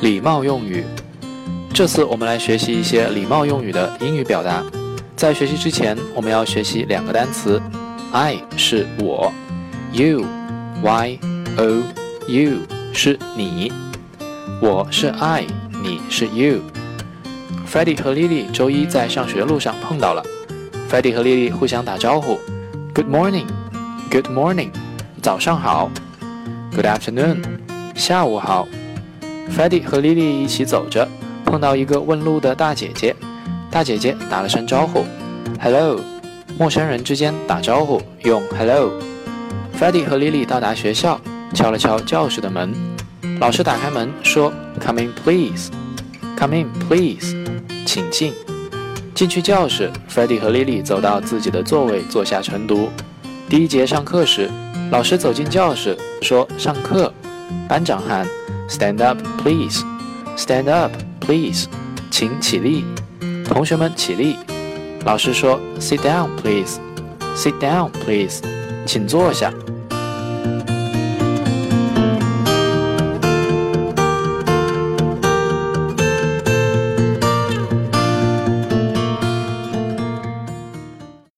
礼貌用语。这次我们来学习一些礼貌用语的英语表达。在学习之前，我们要学习两个单词。I 是我，You Y O U 是你。我是 I，你是 You。Freddie 和 Lily 周一在上学路上碰到了。Freddie 和 Lily 互相打招呼：Good morning，Good morning，早上好；Good afternoon，下午好。Freddy 和 Lily 一起走着，碰到一个问路的大姐姐。大姐姐打了声招呼：Hello。陌生人之间打招呼用 Hello。Freddy 和 Lily 到达学校，敲了敲教室的门。老师打开门说：Come in, please. Come in, please. 请进。进去教室，Freddy 和 Lily 走到自己的座位坐下晨读。第一节上课时，老师走进教室说：上课。班长喊：Stand up, please. Stand up, please. 请起立。同学们起立。老师说：“Sit down, please. Sit down, please. 请坐下。”